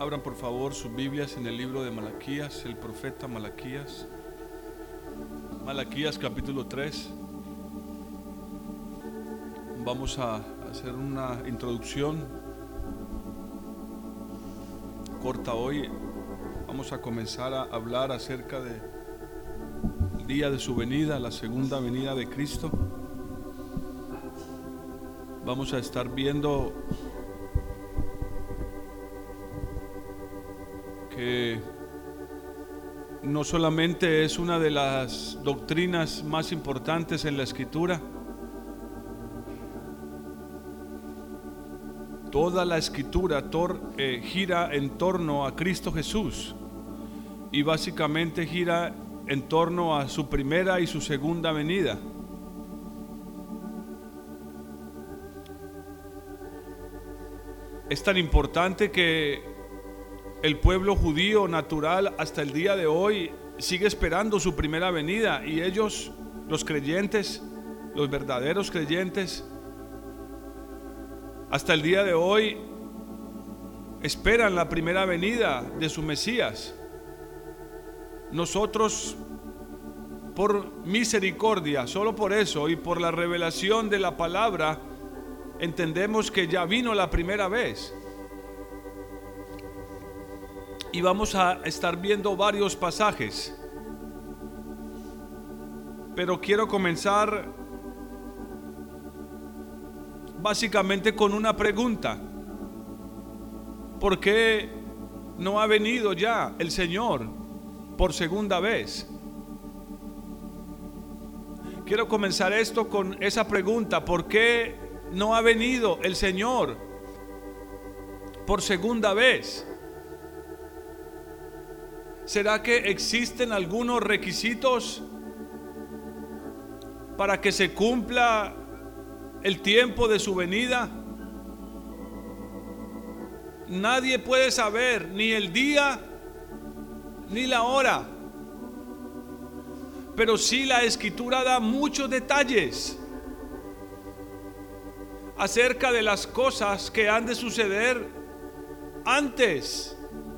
Abran por favor sus Biblias en el libro de Malaquías, el profeta Malaquías. Malaquías capítulo 3. Vamos a hacer una introducción corta hoy. Vamos a comenzar a hablar acerca de el día de su venida, la segunda venida de Cristo. Vamos a estar viendo no solamente es una de las doctrinas más importantes en la escritura, toda la escritura eh, gira en torno a Cristo Jesús y básicamente gira en torno a su primera y su segunda venida. Es tan importante que el pueblo judío natural hasta el día de hoy sigue esperando su primera venida y ellos, los creyentes, los verdaderos creyentes, hasta el día de hoy esperan la primera venida de su Mesías. Nosotros, por misericordia, solo por eso y por la revelación de la palabra, entendemos que ya vino la primera vez y vamos a estar viendo varios pasajes. Pero quiero comenzar básicamente con una pregunta. ¿Por qué no ha venido ya el Señor por segunda vez? Quiero comenzar esto con esa pregunta. ¿Por qué no ha venido el Señor por segunda vez? ¿Será que existen algunos requisitos para que se cumpla el tiempo de su venida? Nadie puede saber ni el día ni la hora. Pero sí la escritura da muchos detalles acerca de las cosas que han de suceder antes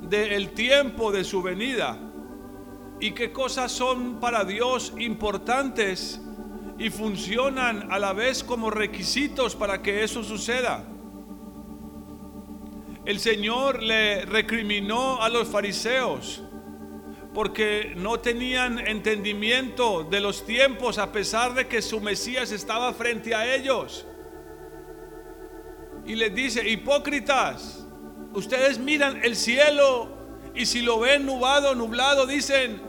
del tiempo de su venida y qué cosas son para Dios importantes y funcionan a la vez como requisitos para que eso suceda. El Señor le recriminó a los fariseos porque no tenían entendimiento de los tiempos a pesar de que su Mesías estaba frente a ellos. Y les dice, hipócritas, ustedes miran el cielo y si lo ven nublado, nublado, dicen,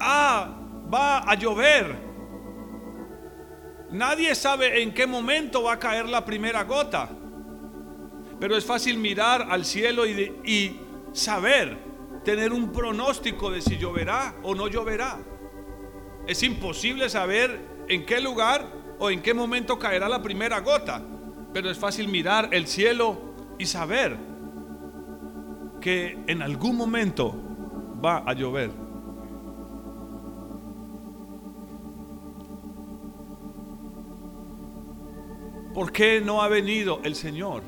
ah, va a llover. Nadie sabe en qué momento va a caer la primera gota. Pero es fácil mirar al cielo y, y saber, tener un pronóstico de si lloverá o no lloverá. Es imposible saber en qué lugar o en qué momento caerá la primera gota. Pero es fácil mirar el cielo y saber que en algún momento va a llover. ¿Por qué no ha venido el Señor?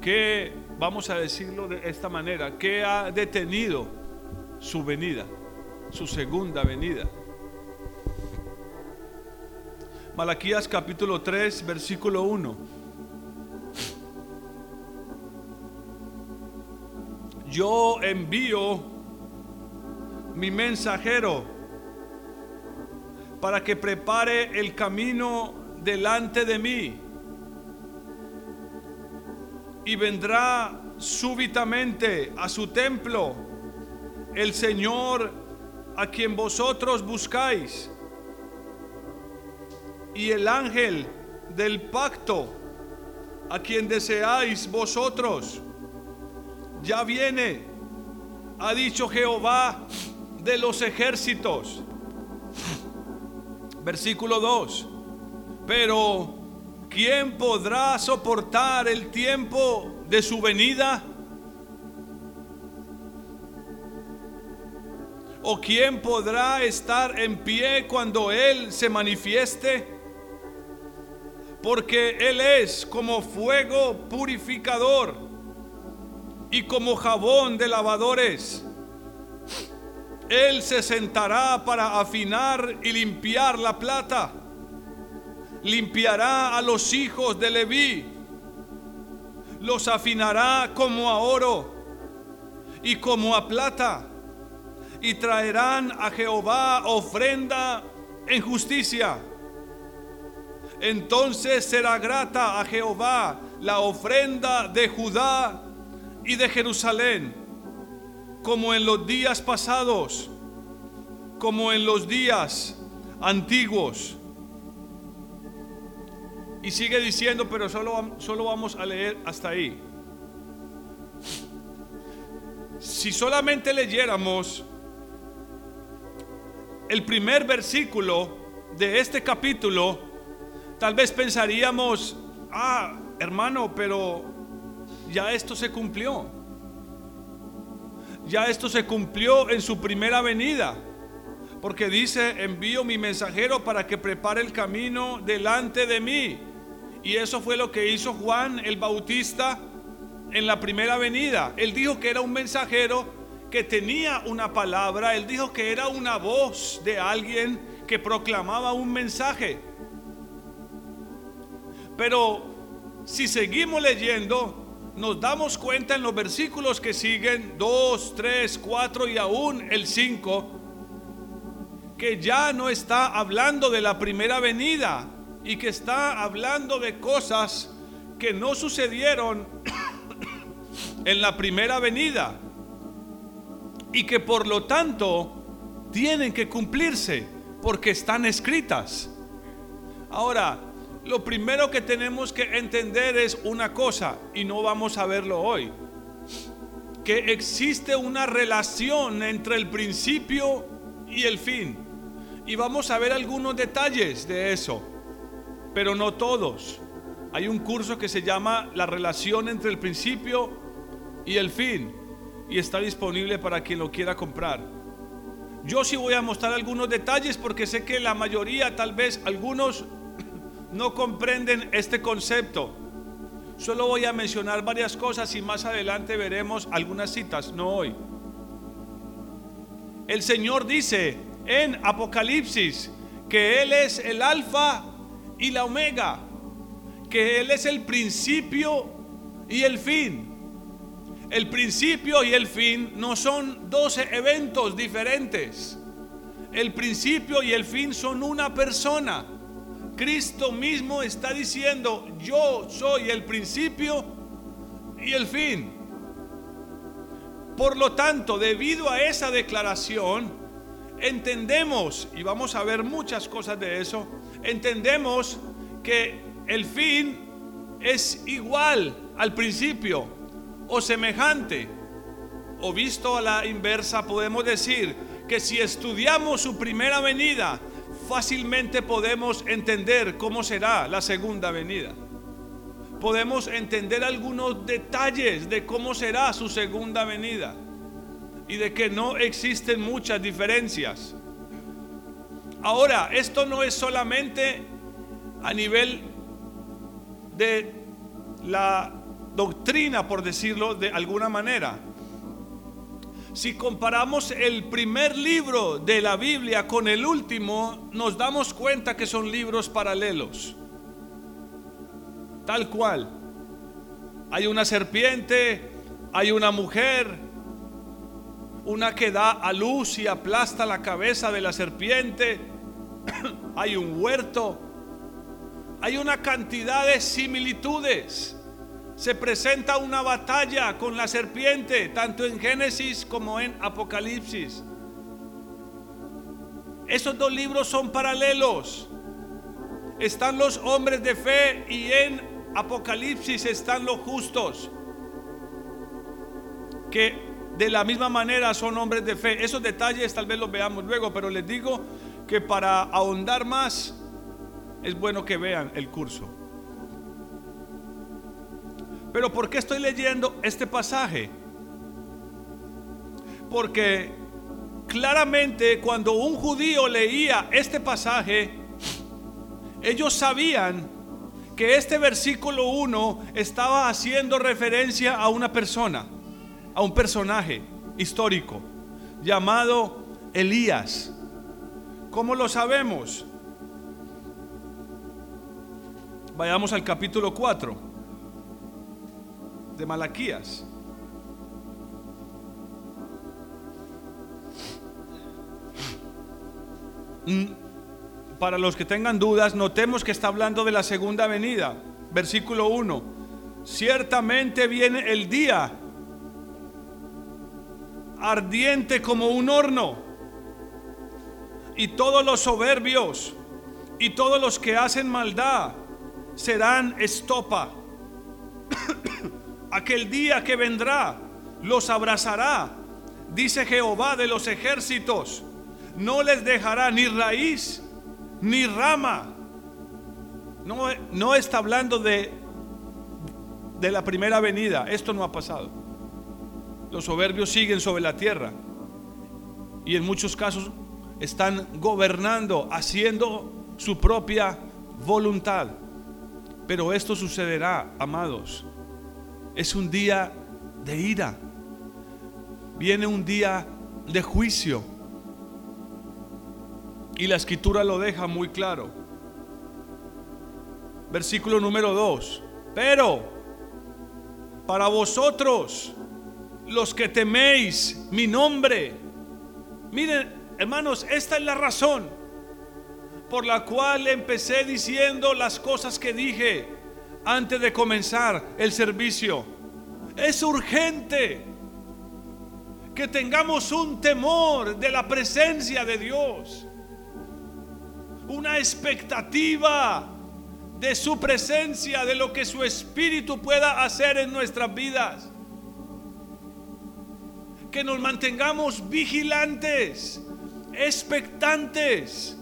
¿Qué, vamos a decirlo de esta manera, qué ha detenido su venida, su segunda venida? Malaquías capítulo 3, versículo 1. Yo envío mi mensajero para que prepare el camino delante de mí. Y vendrá súbitamente a su templo el Señor a quien vosotros buscáis. Y el ángel del pacto a quien deseáis vosotros ya viene, ha dicho Jehová de los ejércitos. Versículo 2. Pero, ¿quién podrá soportar el tiempo de su venida? ¿O quién podrá estar en pie cuando Él se manifieste? Porque Él es como fuego purificador y como jabón de lavadores. Él se sentará para afinar y limpiar la plata. Limpiará a los hijos de Leví. Los afinará como a oro y como a plata. Y traerán a Jehová ofrenda en justicia. Entonces será grata a Jehová la ofrenda de Judá y de Jerusalén, como en los días pasados, como en los días antiguos. Y sigue diciendo, pero solo, solo vamos a leer hasta ahí. Si solamente leyéramos el primer versículo de este capítulo, tal vez pensaríamos, ah, hermano, pero ya esto se cumplió. Ya esto se cumplió en su primera venida. Porque dice, envío mi mensajero para que prepare el camino delante de mí. Y eso fue lo que hizo Juan el Bautista en la primera venida. Él dijo que era un mensajero que tenía una palabra. Él dijo que era una voz de alguien que proclamaba un mensaje. Pero si seguimos leyendo, nos damos cuenta en los versículos que siguen, 2, 3, 4 y aún el 5, que ya no está hablando de la primera venida y que está hablando de cosas que no sucedieron en la primera venida y que por lo tanto tienen que cumplirse porque están escritas. Ahora, lo primero que tenemos que entender es una cosa, y no vamos a verlo hoy, que existe una relación entre el principio y el fin. Y vamos a ver algunos detalles de eso, pero no todos. Hay un curso que se llama La relación entre el principio y el fin, y está disponible para quien lo quiera comprar. Yo sí voy a mostrar algunos detalles porque sé que la mayoría, tal vez algunos no comprenden este concepto. Solo voy a mencionar varias cosas y más adelante veremos algunas citas, no hoy. El Señor dice en Apocalipsis que Él es el alfa y la omega, que Él es el principio y el fin. El principio y el fin no son 12 eventos diferentes. El principio y el fin son una persona. Cristo mismo está diciendo, yo soy el principio y el fin. Por lo tanto, debido a esa declaración, entendemos, y vamos a ver muchas cosas de eso, entendemos que el fin es igual al principio o semejante. O visto a la inversa, podemos decir que si estudiamos su primera venida, fácilmente podemos entender cómo será la segunda venida. Podemos entender algunos detalles de cómo será su segunda venida y de que no existen muchas diferencias. Ahora, esto no es solamente a nivel de la doctrina, por decirlo de alguna manera. Si comparamos el primer libro de la Biblia con el último, nos damos cuenta que son libros paralelos. Tal cual. Hay una serpiente, hay una mujer, una que da a luz y aplasta la cabeza de la serpiente, hay un huerto, hay una cantidad de similitudes se presenta una batalla con la serpiente, tanto en Génesis como en Apocalipsis. Esos dos libros son paralelos. Están los hombres de fe y en Apocalipsis están los justos, que de la misma manera son hombres de fe. Esos detalles tal vez los veamos luego, pero les digo que para ahondar más es bueno que vean el curso. Pero ¿por qué estoy leyendo este pasaje? Porque claramente cuando un judío leía este pasaje, ellos sabían que este versículo 1 estaba haciendo referencia a una persona. a un personaje histórico llamado Elías. ¿Cómo lo sabemos? Vayamos al capítulo 4 de Malaquías. Mm, para los que tengan dudas, notemos que está hablando de la segunda venida. Versículo 1. Ciertamente viene el día ardiente como un horno. Y todos los soberbios y todos los que hacen maldad serán estopa. Aquel día que vendrá los abrazará, dice Jehová de los ejércitos. No les dejará ni raíz ni rama. No, no está hablando de, de la primera venida. Esto no ha pasado. Los soberbios siguen sobre la tierra y en muchos casos están gobernando, haciendo su propia voluntad. Pero esto sucederá, amados. Es un día de ira. Viene un día de juicio. Y la escritura lo deja muy claro. Versículo número 2. Pero para vosotros los que teméis mi nombre. Miren, hermanos, esta es la razón por la cual empecé diciendo las cosas que dije antes de comenzar el servicio. Es urgente que tengamos un temor de la presencia de Dios, una expectativa de su presencia, de lo que su espíritu pueda hacer en nuestras vidas que nos mantengamos vigilantes, expectantes,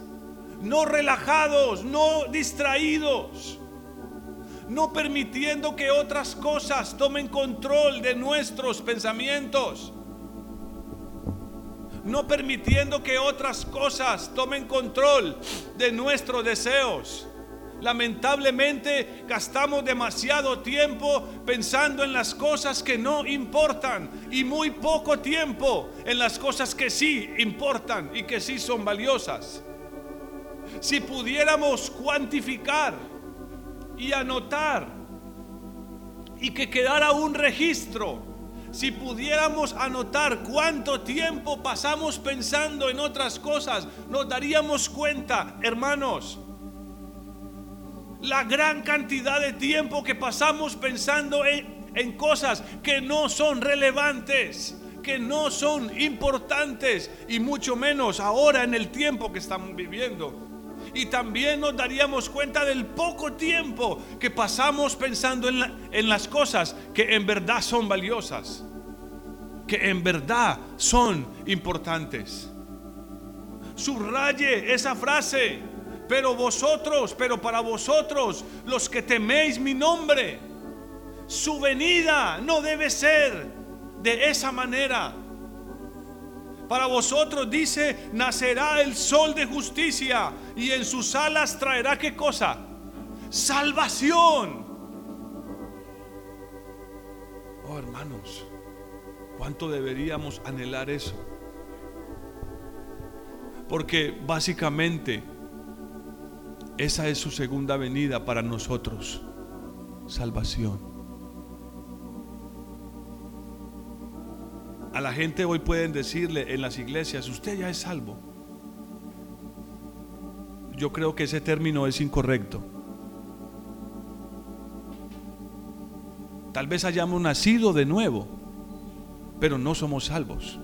no relajados, no distraídos, no permitiendo que otras cosas tomen control de nuestros pensamientos, no permitiendo que otras cosas tomen control de nuestros deseos. Lamentablemente gastamos demasiado tiempo pensando en las cosas que no importan y muy poco tiempo en las cosas que sí importan y que sí son valiosas. Si pudiéramos cuantificar y anotar y que quedara un registro, si pudiéramos anotar cuánto tiempo pasamos pensando en otras cosas, nos daríamos cuenta, hermanos, la gran cantidad de tiempo que pasamos pensando en, en cosas que no son relevantes, que no son importantes y mucho menos ahora en el tiempo que estamos viviendo. Y también nos daríamos cuenta del poco tiempo que pasamos pensando en, las cosas que en verdad son valiosas, que en verdad son importantes. Subraye esa frase pero vosotros, pero para vosotros, los que teméis mi nombre, su venida no debe ser de esa manera. Para vosotros dice, nacerá el sol de justicia y en sus alas traerá qué cosa? Salvación. Oh hermanos, ¿cuánto deberíamos anhelar eso? Porque básicamente esa es su segunda venida para nosotros. Salvación. A la gente hoy pueden decirle en las iglesias, usted ya es salvo. Yo creo que ese término es incorrecto. Tal vez hayamos nacido de nuevo, pero no somos salvos.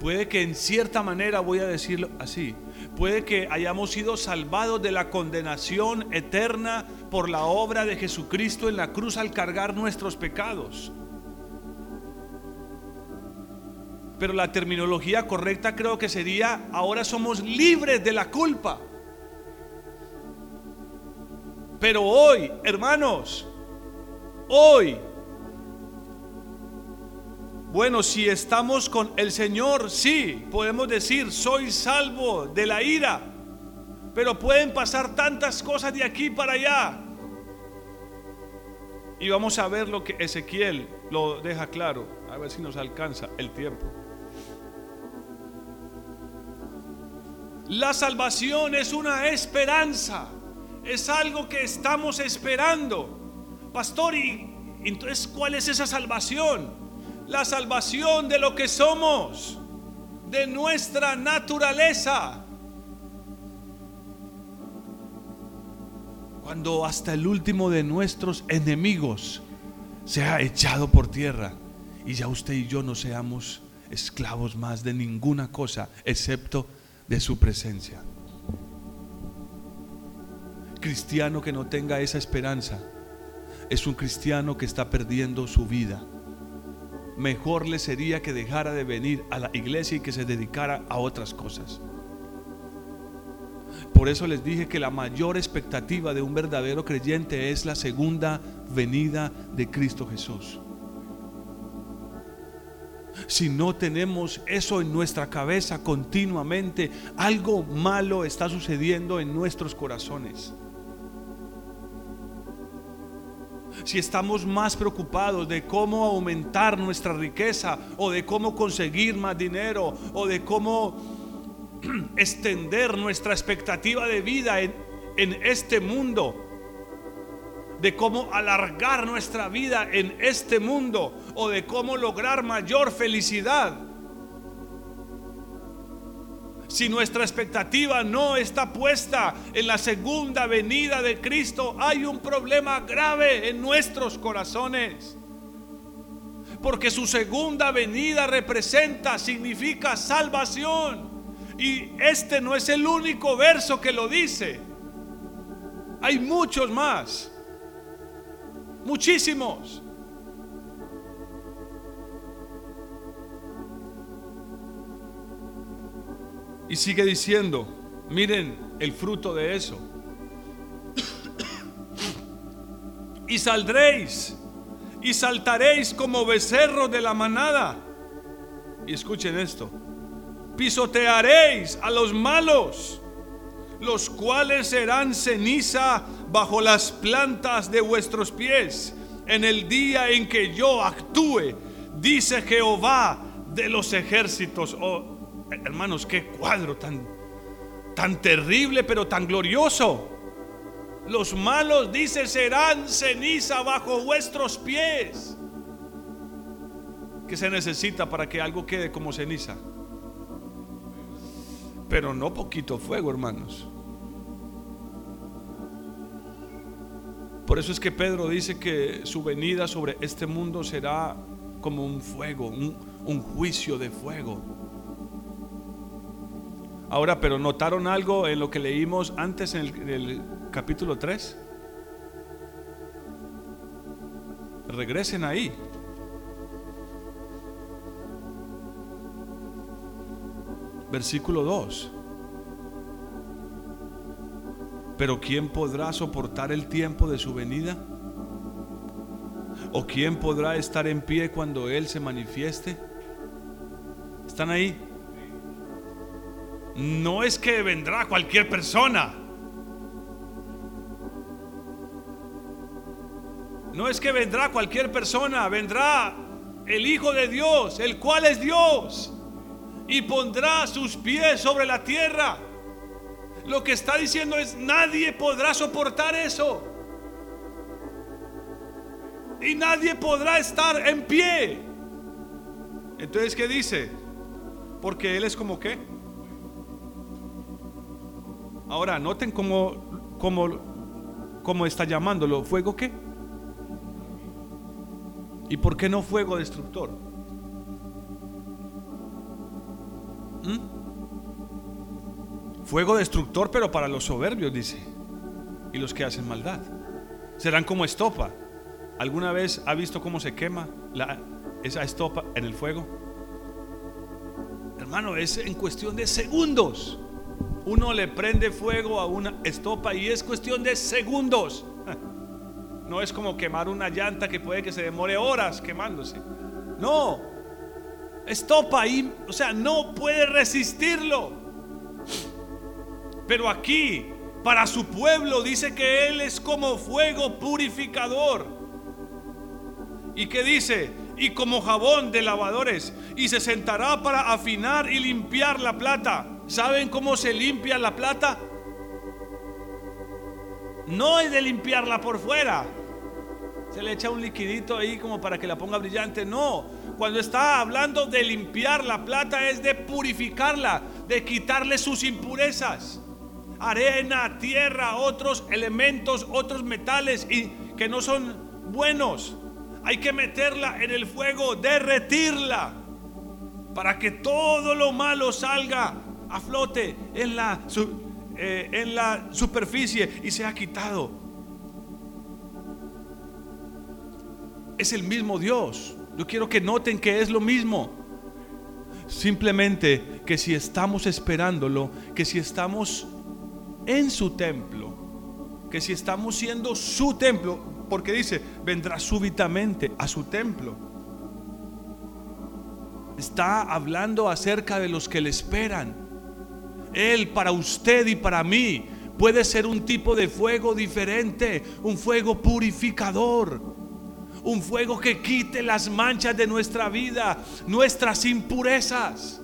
Puede que en cierta manera, voy a decirlo así, puede que hayamos sido salvados de la condenación eterna por la obra de Jesucristo en la cruz al cargar nuestros pecados. Pero la terminología correcta creo que sería, ahora somos libres de la culpa. Pero hoy, hermanos, hoy bueno, si estamos con el Señor, sí, podemos decir, soy salvo de la ira. Pero pueden pasar tantas cosas de aquí para allá. Y vamos a ver lo que Ezequiel lo deja claro. A ver si nos alcanza el tiempo. La salvación es una esperanza. Es algo que estamos esperando. Pastor, ¿y entonces cuál es esa salvación? La salvación de lo que somos, de nuestra naturaleza. Cuando hasta el último de nuestros enemigos se ha echado por tierra y ya usted y yo no seamos esclavos más de ninguna cosa excepto de su presencia. Cristiano que no tenga esa esperanza es un cristiano que está perdiendo su vida. Mejor le sería que dejara de venir a la iglesia y que se dedicara a otras cosas. Por eso les dije que la mayor expectativa de un verdadero creyente es la segunda venida de Cristo Jesús. Si no tenemos eso en nuestra cabeza continuamente, algo malo está sucediendo en nuestros corazones. si estamos más preocupados de cómo aumentar nuestra riqueza o de cómo conseguir más dinero o de cómo extender nuestra expectativa de vida en, en este mundo, de cómo alargar nuestra vida en este mundo o de cómo lograr mayor felicidad si nuestra expectativa no está puesta en la segunda venida de Cristo, hay un problema grave en nuestros corazones. Porque su segunda venida representa, significa salvación. Y este no es el único verso que lo dice. Hay muchos más. Muchísimos. Y sigue diciendo, miren el fruto de eso. y saldréis y saltaréis como becerros de la manada. Y escuchen esto. Pisotearéis a los malos, los cuales serán ceniza bajo las plantas de vuestros pies en el día en que yo actúe, dice Jehová de los ejércitos. Oh, Hermanos, qué cuadro tan, tan terrible, pero tan glorioso. Los malos, dice, serán ceniza bajo vuestros pies. ¿Qué se necesita para que algo quede como ceniza? Pero no poquito fuego, hermanos. Por eso es que Pedro dice que su venida sobre este mundo será como un fuego, un, juicio de fuego. Ahora, pero ¿notaron algo en lo que leímos antes en el, capítulo 3? Regresen ahí. Versículo 2. Pero ¿quién podrá soportar el tiempo de su venida? ¿O quién podrá estar en pie cuando Él se manifieste? ¿Están ahí? no es que vendrá cualquier persona. No es que vendrá cualquier persona, vendrá el Hijo de Dios, el cual es Dios, y pondrá sus pies sobre la tierra. Lo que está diciendo es, nadie podrá soportar eso. Y nadie podrá estar en pie. Entonces, ¿qué dice? Porque Él es como qué? Ahora, noten cómo, cómo, cómo está llamándolo. ¿Fuego qué? ¿Y por qué no fuego destructor? ¿Mm? Fuego destructor, pero para los soberbios, dice. Y los que hacen maldad. Serán como estopa. ¿Alguna vez ha visto cómo se quema esa estopa en el fuego? Hermano, es en cuestión de segundos. Uno le prende fuego a una estopa y es cuestión de segundos. No es como quemar una llanta que puede que se demore horas quemándose. No. Estopa ahí, o sea, no puede resistirlo. Pero aquí, para su pueblo, dice que Él es como fuego purificador. ¿Y qué dice? Y como jabón de lavadores. Y se sentará para afinar y limpiar la plata. ¿Saben cómo se limpia la plata? No es de limpiarla por fuera. Se le echa un liquidito ahí como para que la ponga brillante. No, cuando está hablando de limpiar la plata es de purificarla, de quitarle sus impurezas. Arena, tierra, otros elementos, otros metales y que no son buenos. Hay que meterla en el fuego, derretirla para que todo lo malo salga a flote en la, eh, en la superficie y sea quitado. Es el mismo Dios. Yo quiero que noten que es lo mismo. Simplemente que si estamos esperándolo, que si estamos en su templo, que si estamos siendo su templo, porque dice, vendrá súbitamente a su templo. Está hablando acerca de los que le esperan. Él para usted y para mí puede ser un tipo de fuego diferente, un fuego purificador un fuego que quite las manchas de nuestra vida, nuestras impurezas.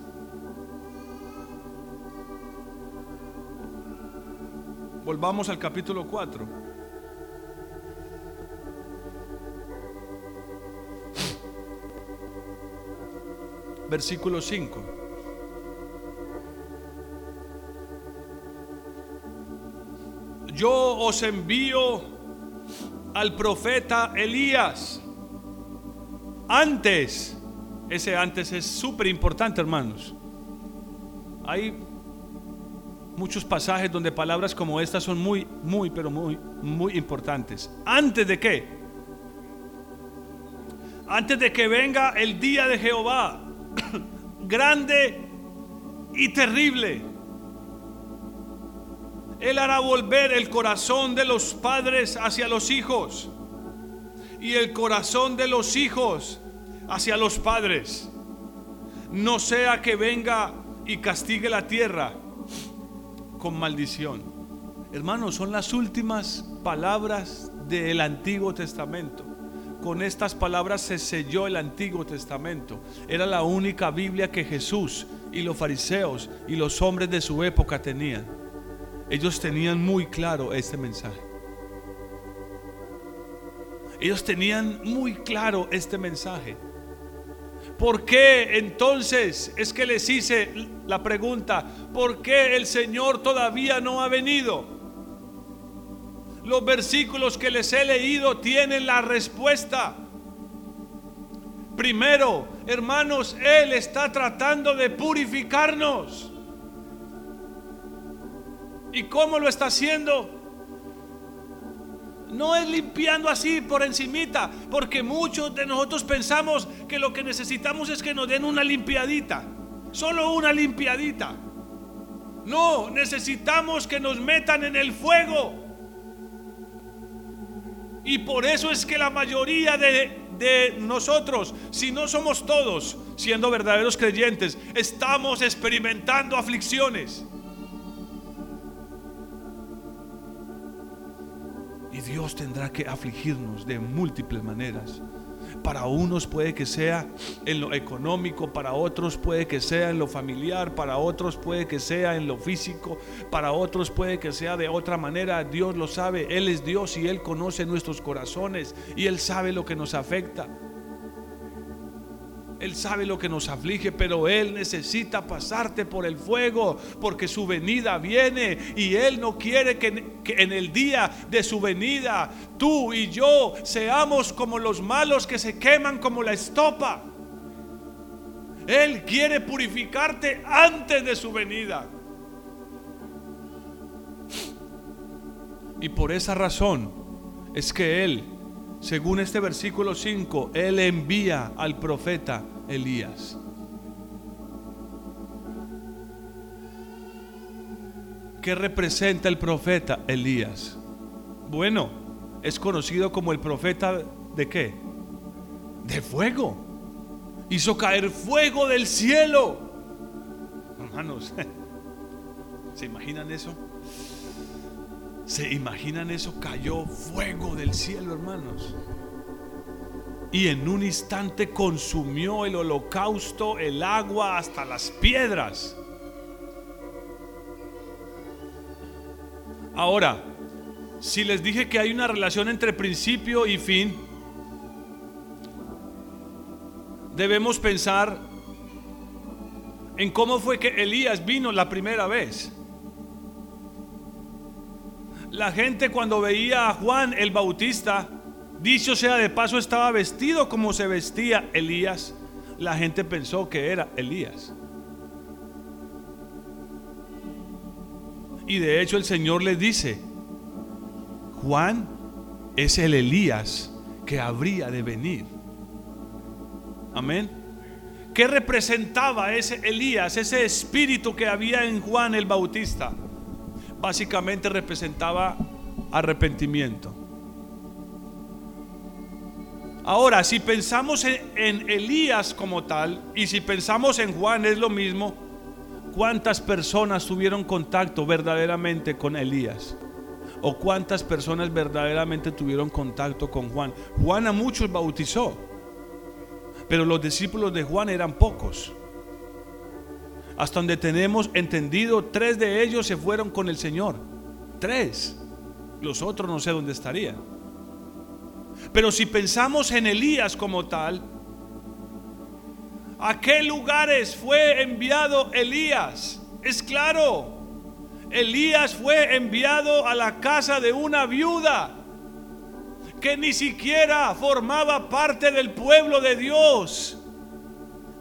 Volvamos al capítulo 4. Versículo 5. Yo os envío al profeta Elías. Antes, ese antes es súper importante, hermanos. Hay muchos pasajes donde palabras como estas son muy, muy, pero muy, muy importantes. ¿Antes de qué? Antes de que venga el día de Jehová, grande y terrible. Él hará volver el corazón de los padres hacia los hijos y el corazón de los hijos hacia los padres. No sea que venga y castigue la tierra con maldición. Hermanos, son las últimas palabras del Antiguo Testamento. Con estas palabras se selló el Antiguo Testamento. Era la única Biblia que Jesús y los fariseos y los hombres de su época tenían. Ellos tenían muy claro este mensaje. Ellos tenían muy claro este mensaje. ¿Por qué entonces es que les hice la pregunta? ¿Por qué el Señor todavía no ha venido? Los versículos que les he leído tienen la respuesta. Primero, hermanos, Él está tratando de purificarnos. ¿Y cómo lo está haciendo? No es limpiando así por encimita, porque muchos de nosotros pensamos que lo que necesitamos es que nos den una limpiadita, solo una limpiadita. No, necesitamos que nos metan en el fuego. Y por eso es que la mayoría de, de nosotros, si no somos todos, siendo verdaderos creyentes, estamos experimentando aflicciones. Dios tendrá que afligirnos de múltiples maneras. Para unos puede que sea en lo económico, para otros puede que sea en lo familiar, para otros puede que sea en lo físico, para otros puede que sea de otra manera. Dios lo sabe, Él es Dios y Él conoce nuestros corazones y Él sabe lo que nos afecta. Él sabe lo que nos aflige, pero Él necesita pasarte por el fuego porque su venida viene y Él no quiere que, en el día de su venida tú y yo seamos como los malos que se queman como la estopa. Él quiere purificarte antes de su venida. Y por esa razón es que Él según este versículo 5, Él envía al profeta Elías. ¿Qué representa el profeta Elías? Bueno, es conocido como el profeta de qué? De fuego. Hizo caer fuego del cielo. Hermanos, ¿se imaginan eso? ¿Se imaginan eso? Cayó fuego del cielo, hermanos. y en un instante consumió el holocausto, el agua, hasta las piedras. Ahora, si les dije que hay una relación entre principio y fin, debemos pensar en cómo fue que Elías vino la primera vez. La gente cuando veía a Juan el Bautista, dicho sea de paso, estaba vestido como se vestía Elías. La gente pensó que era Elías. Y de hecho el Señor le dice, Juan es el Elías que habría de venir. Amén. ¿Qué representaba ese Elías, ese espíritu que había en Juan el Bautista? Básicamente representaba arrepentimiento. Ahora, si pensamos en, Elías como tal y si pensamos en Juan es lo mismo, ¿cuántas personas tuvieron contacto verdaderamente con Elías? ¿O cuántas personas verdaderamente tuvieron contacto con Juan? Juan a muchos bautizó, pero los discípulos de Juan eran pocos. Hasta donde tenemos entendido, tres de ellos se fueron con el Señor. Tres. Los otros no sé dónde estarían. Pero si pensamos en Elías como tal, ¿a qué lugares fue enviado Elías? Es claro, Elías fue enviado a la casa de una viuda que ni siquiera formaba parte del pueblo de Dios.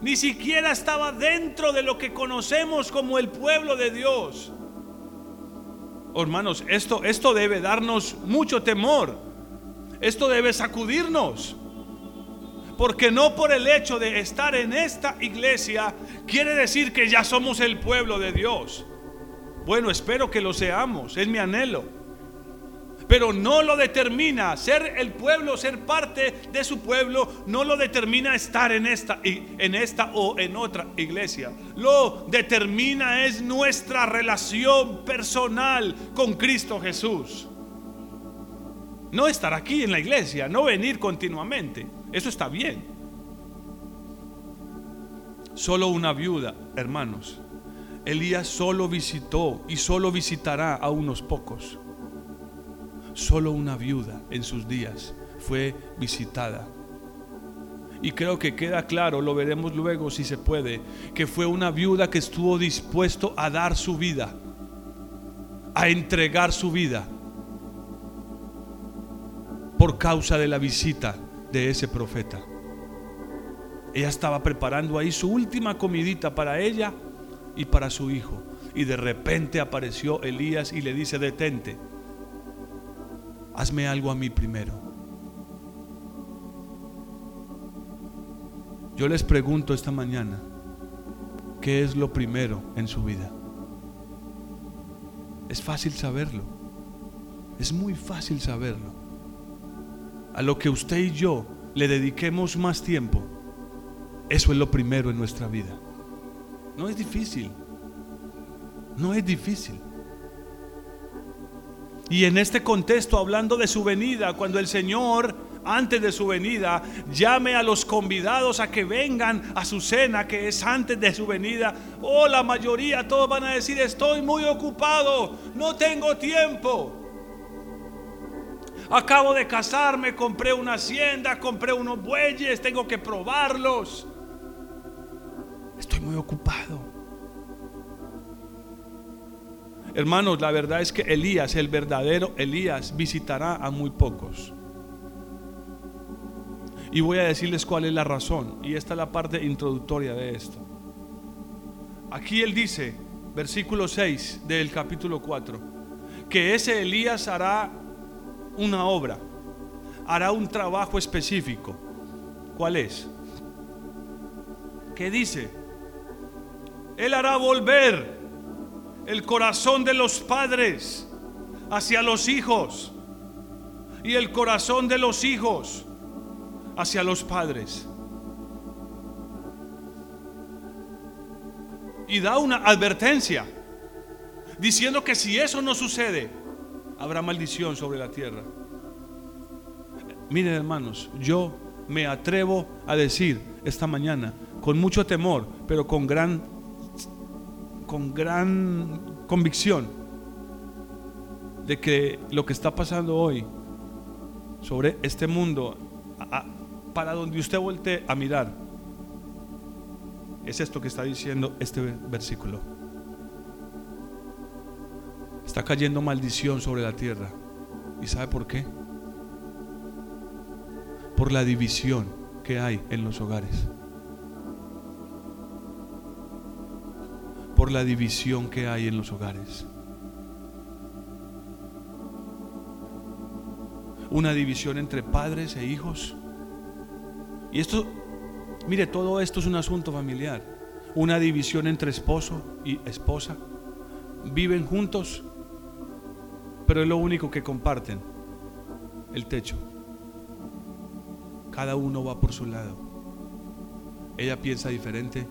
Ni siquiera estaba dentro de lo que conocemos como el pueblo de Dios. hermanos, esto, esto debe darnos mucho temor. Esto debe sacudirnos. Porque no por el hecho de estar en esta iglesia quiere decir que ya somos el pueblo de Dios. Bueno, espero que lo seamos, es mi anhelo pero no lo determina ser el pueblo, ser parte de su pueblo, no lo determina estar en esta, en esta o en otra iglesia. Lo determina es nuestra relación personal con Cristo Jesús. No estar aquí en la iglesia, no venir continuamente. Eso está bien. Solo una viuda, hermanos. Elías solo visitó y solo visitará a unos pocos. Solo una viuda en sus días fue visitada. Y creo que queda claro, lo veremos luego si se puede, que fue una viuda que estuvo dispuesto a dar su vida, a entregar su vida por causa de la visita de ese profeta. Ella estaba preparando ahí su última comidita para ella y para su hijo. Y de repente apareció Elías y le dice, detente hazme algo a mí primero. Yo les pregunto esta mañana, ¿qué es lo primero en su vida? Es fácil saberlo. Es muy fácil saberlo. A lo que usted y yo le dediquemos más tiempo, eso es lo primero en nuestra vida. No es difícil. No es difícil. Y en este contexto, hablando de su venida, cuando el Señor, antes de su venida, llame a los convidados a que vengan a su cena, que es antes de su venida, oh, la mayoría, todos van a decir, estoy muy ocupado, no tengo tiempo. Acabo de casarme, compré una hacienda, compré unos bueyes, tengo que probarlos. Estoy muy ocupado. Hermanos, la verdad es que Elías, el verdadero Elías, visitará a muy pocos. Y voy a decirles cuál es la razón. Y esta es la parte introductoria de esto. Aquí él dice, versículo 6 del capítulo 4, que ese Elías hará una obra, hará un trabajo específico. ¿Cuál es? ¿Qué dice? Él hará volver el corazón de los padres hacia los hijos y el corazón de los hijos hacia los padres. Y da una advertencia diciendo que si eso no sucede, habrá maldición sobre la tierra. Miren hermanos, yo me atrevo a decir esta mañana, con mucho temor, pero con gran, con gran convicción, de que lo que está pasando hoy sobre este mundo, para donde usted voltee a mirar, es esto que está diciendo este versículo. Está cayendo maldición sobre la tierra. ¿Y sabe por qué? Por la división que hay en los hogares. Por la división que hay en los hogares. Una división entre padres e hijos. Y esto, mire, todo esto es un asunto familiar. Una división entre esposo y esposa. Viven juntos, pero es lo único que comparten, el techo. Cada uno va por su lado. Ella piensa diferente,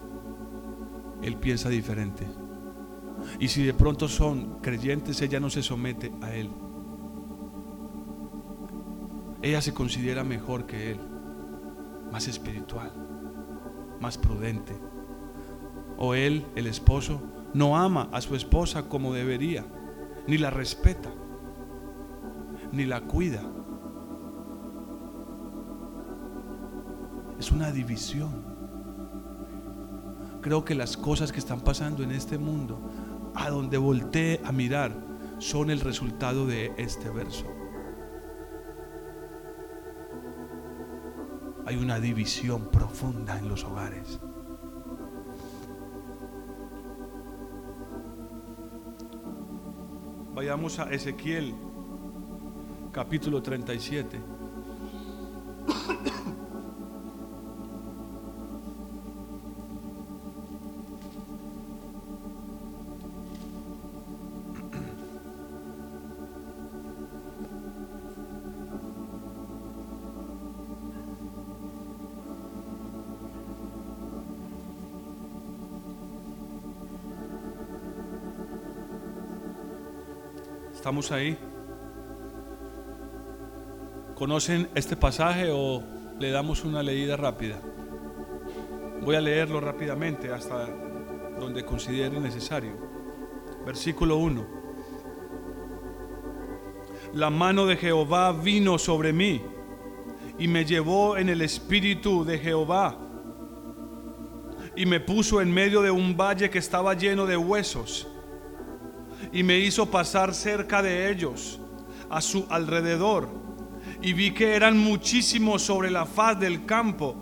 él piensa diferente. Y si de pronto son creyentes, ella no se somete a él. Ella se considera mejor que él, más espiritual, más prudente. O él, el esposo, no ama a su esposa como debería, ni la respeta ni la cuida. Es una división. Creo que las cosas que están pasando en este mundo, a donde voltee a mirar, son el resultado de este verso. Hay una división profunda en los hogares. Vayamos a Ezequiel capítulo 37. ¿Estamos ahí? ¿Conocen este pasaje o le damos una leída rápida? Voy a leerlo rápidamente hasta donde considere necesario. Versículo 1. La mano de Jehová vino sobre mí y me llevó en el espíritu de Jehová y me puso en medio de un valle que estaba lleno de huesos y me hizo pasar cerca de ellos a su alrededor y vi que eran muchísimos sobre la faz del campo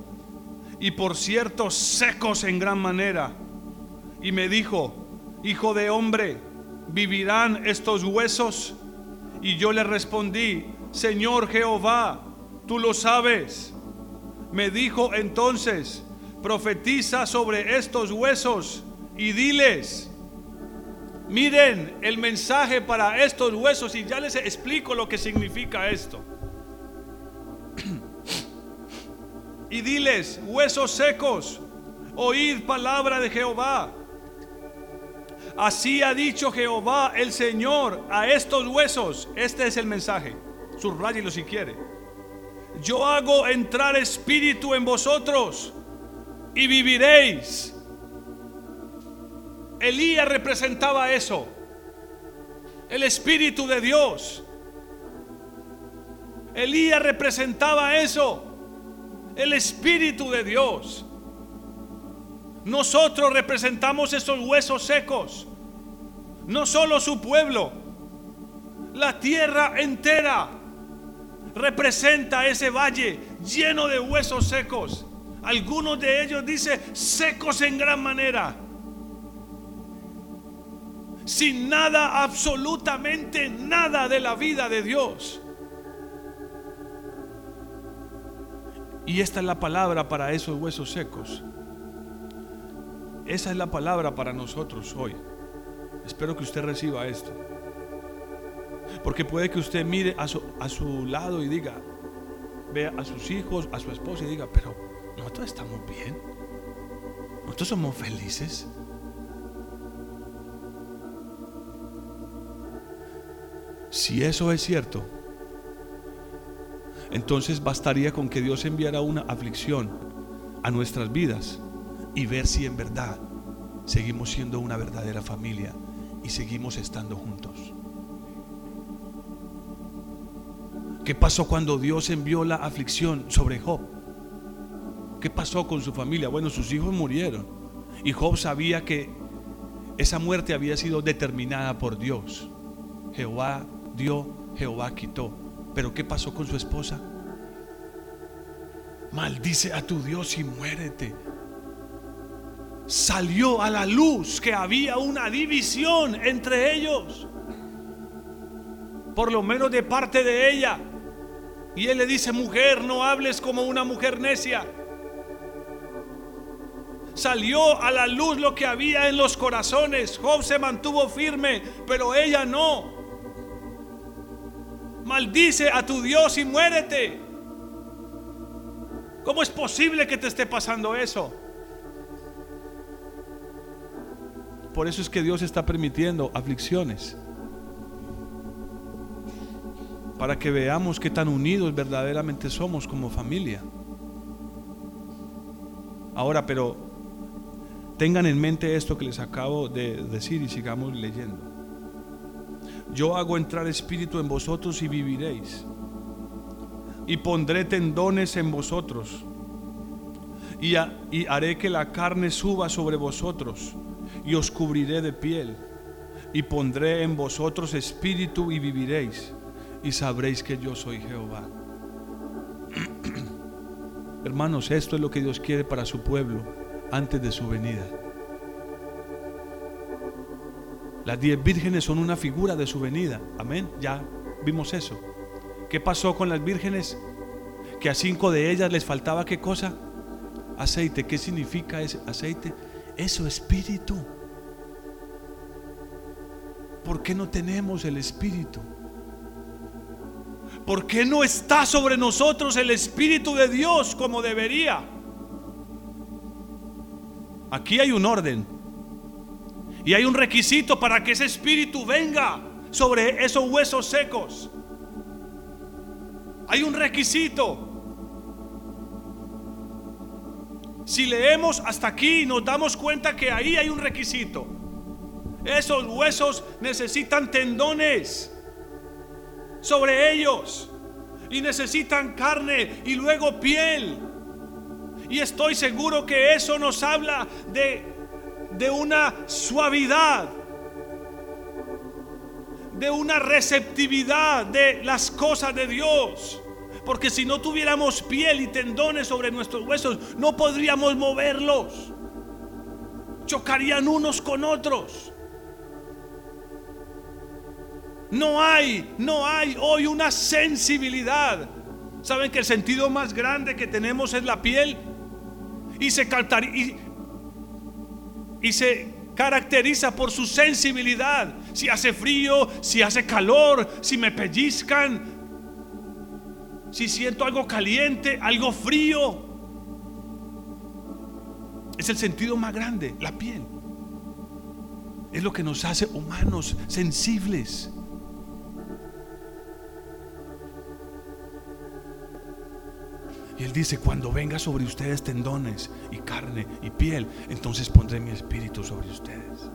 y por cierto secos en gran manera. Y me dijo, hijo de hombre, ¿vivirán estos huesos? Y yo le respondí, Señor Jehová, tú lo sabes. Me dijo entonces, profetiza sobre estos huesos y diles, miren el mensaje para estos huesos y ya les explico lo que significa esto. y diles, huesos secos, oíd palabra de Jehová. Así ha dicho Jehová el Señor a estos huesos. Este es el mensaje. Subrayelo si quiere. Yo hago entrar espíritu en vosotros y viviréis. Elías representaba eso. El espíritu de Dios. Elías representaba eso, el Espíritu de Dios. Nosotros representamos esos huesos secos, no solo su pueblo, la tierra entera representa ese valle lleno de huesos secos. Algunos de ellos dice secos en gran manera. Sin nada, absolutamente nada de la vida de Dios. Y esta es la palabra para esos huesos secos. Esa es la palabra para nosotros hoy. Espero que usted reciba esto. Porque puede que usted mire a su, a su lado y diga, vea a sus hijos, a su esposa y diga, pero nosotros estamos bien. Nosotros somos felices. Si eso es cierto, entonces bastaría con que Dios enviara una aflicción a nuestras vidas y ver si en verdad seguimos siendo una verdadera familia y seguimos estando juntos. ¿Qué pasó cuando Dios envió la aflicción sobre Job? ¿Qué pasó con su familia? Bueno, sus hijos murieron. Y Job sabía que esa muerte había sido determinada por Dios. Jehová dio, Jehová quitó. Pero ¿qué pasó con su esposa? Maldice a tu Dios y muérete. Salió a la luz que había una división entre ellos. Por lo menos de parte de ella. Y él le dice, mujer, no hables como una mujer necia. Salió a la luz lo que había en los corazones. Job se mantuvo firme, pero ella no. Maldice a tu Dios y muérete. ¿Cómo es posible que te esté pasando eso? Por eso es que Dios está permitiendo aflicciones para que veamos qué tan unidos verdaderamente somos como familia. Ahora, pero tengan en mente esto que les acabo de decir y sigamos leyendo. Yo hago entrar espíritu en vosotros y viviréis. Y pondré tendones en vosotros. Y, y haré que la carne suba sobre vosotros. Y os cubriré de piel. Y pondré en vosotros espíritu y viviréis y sabréis que yo soy Jehová. Hermanos, esto es lo que Dios quiere para su pueblo antes de su venida. Las diez vírgenes son una figura de su venida. Amén. Ya vimos eso. ¿Qué pasó con las vírgenes? Que a cinco de ellas les faltaba qué cosa? Aceite. ¿Qué significa ese aceite? Eso, espíritu. ¿Por qué no tenemos el espíritu? ¿Por qué no está sobre nosotros el Espíritu de Dios como debería? Aquí hay un orden. Y hay un requisito para que ese Espíritu venga sobre esos huesos secos. Hay un requisito. Si leemos hasta aquí nos damos cuenta que ahí hay un requisito. Esos huesos necesitan tendones sobre ellos y necesitan carne y luego piel. Y estoy seguro que eso nos habla de, de una suavidad, de una receptividad de las cosas de Dios. Porque si no tuviéramos piel y tendones sobre nuestros huesos, no podríamos moverlos. Chocarían unos con otros. No hay, no hay hoy una sensibilidad. ¿Saben que el sentido más grande que tenemos es la piel? Y se, y, y se caracteriza por su sensibilidad. Si hace frío, si hace calor, si me pellizcan, si siento algo caliente, algo frío. Es el sentido más grande, la piel. Es lo que nos hace humanos sensibles. Y él dice, cuando venga sobre ustedes tendones y carne y piel, entonces pondré mi espíritu sobre ustedes.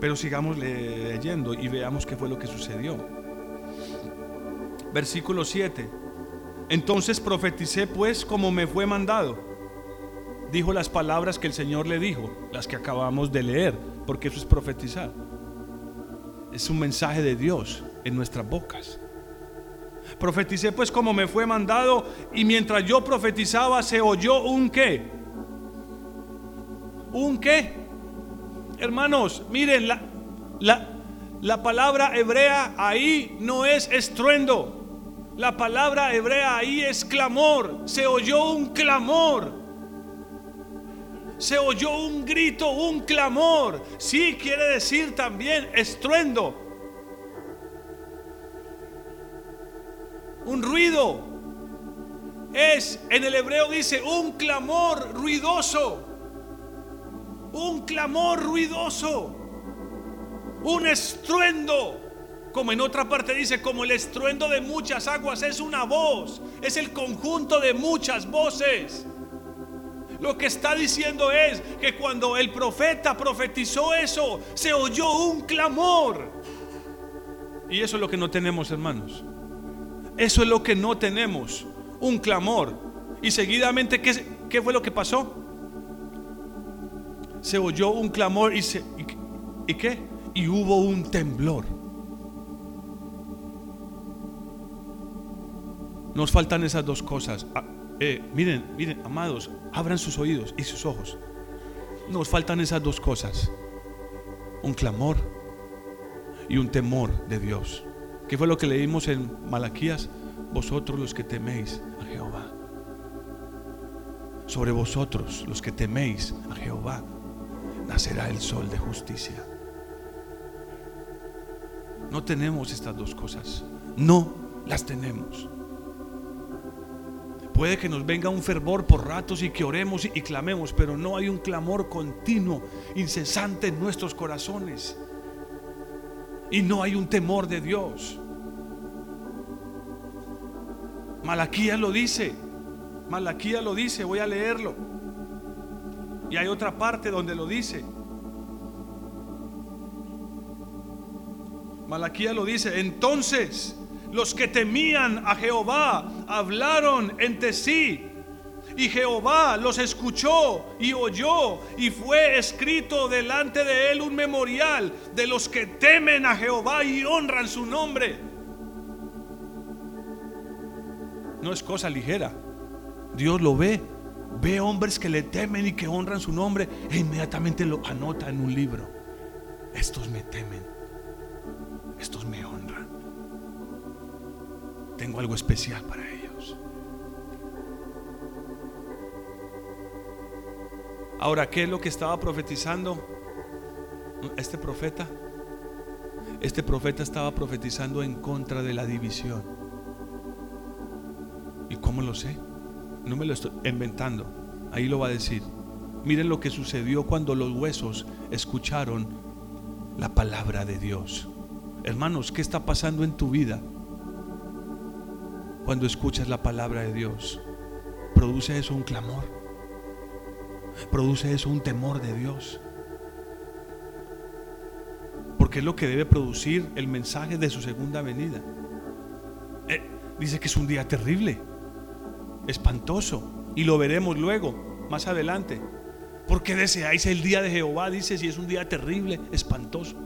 Pero sigamos leyendo y veamos qué fue lo que sucedió. Versículo 7. Entonces profeticé pues como me fue mandado. Dijo las palabras que el Señor le dijo, las que acabamos de leer, porque eso es profetizar. Es un mensaje de Dios en nuestras bocas. Profeticé pues como me fue mandado y mientras yo profetizaba se oyó un qué. ¿Un qué? Hermanos, miren, la, la, la palabra hebrea ahí no es estruendo. La palabra hebrea ahí es clamor. Se oyó un clamor. Se oyó un grito, un clamor. Sí quiere decir también estruendo. Un ruido. Es, en el hebreo dice, un clamor ruidoso. Un clamor ruidoso. Un estruendo. Como en otra parte dice, como el estruendo de muchas aguas es una voz, es el conjunto de muchas voces. Lo que está diciendo es que cuando el profeta profetizó eso, se oyó un clamor. Y eso es lo que no tenemos, hermanos. Eso es lo que no tenemos, un clamor. Y seguidamente, ¿qué, qué fue lo que pasó? Se oyó un clamor y, se, y, ¿y qué? Y hubo un temblor. Nos faltan esas dos cosas. Ah, eh, miren, miren, amados, abran sus oídos y sus ojos. Nos faltan esas dos cosas. Un clamor y un temor de Dios. ¿Qué fue lo que leímos en Malaquías? Vosotros los que teméis a Jehová. Sobre vosotros los que teméis a Jehová nacerá el sol de justicia. No tenemos estas dos cosas. No las tenemos. Puede que nos venga un fervor por ratos y que oremos y, clamemos, pero no hay un clamor continuo, incesante en nuestros corazones. Y no hay un temor de Dios. Malaquía lo dice. Malaquía lo dice, voy a leerlo. Y hay otra parte donde lo dice. Malaquía lo dice. Entonces los que temían a Jehová hablaron entre sí. Y Jehová los escuchó y oyó y fue escrito delante de él un memorial de los que temen a Jehová y honran su nombre. No es cosa ligera. Dios lo ve. Ve hombres que le temen y que honran su nombre e inmediatamente lo anota en un libro. Estos me temen. Estos me honran tengo algo especial para ellos. Ahora, ¿qué es lo que estaba profetizando este profeta? Este profeta estaba profetizando en contra de la división. ¿Y cómo lo sé? No me lo estoy inventando. Ahí lo va a decir. Miren lo que sucedió cuando los huesos escucharon la palabra de Dios. Hermanos, ¿qué está pasando en tu vida? cuando escuchas la palabra de Dios? ¿Produce eso un clamor? ¿Produce eso un temor de Dios? Porque es lo que debe producir el mensaje de su segunda venida. Eh, dice que es un día terrible, espantoso, y lo veremos luego, más adelante. Porque deseáis el día de Jehová, dice, si es un día terrible, espantoso.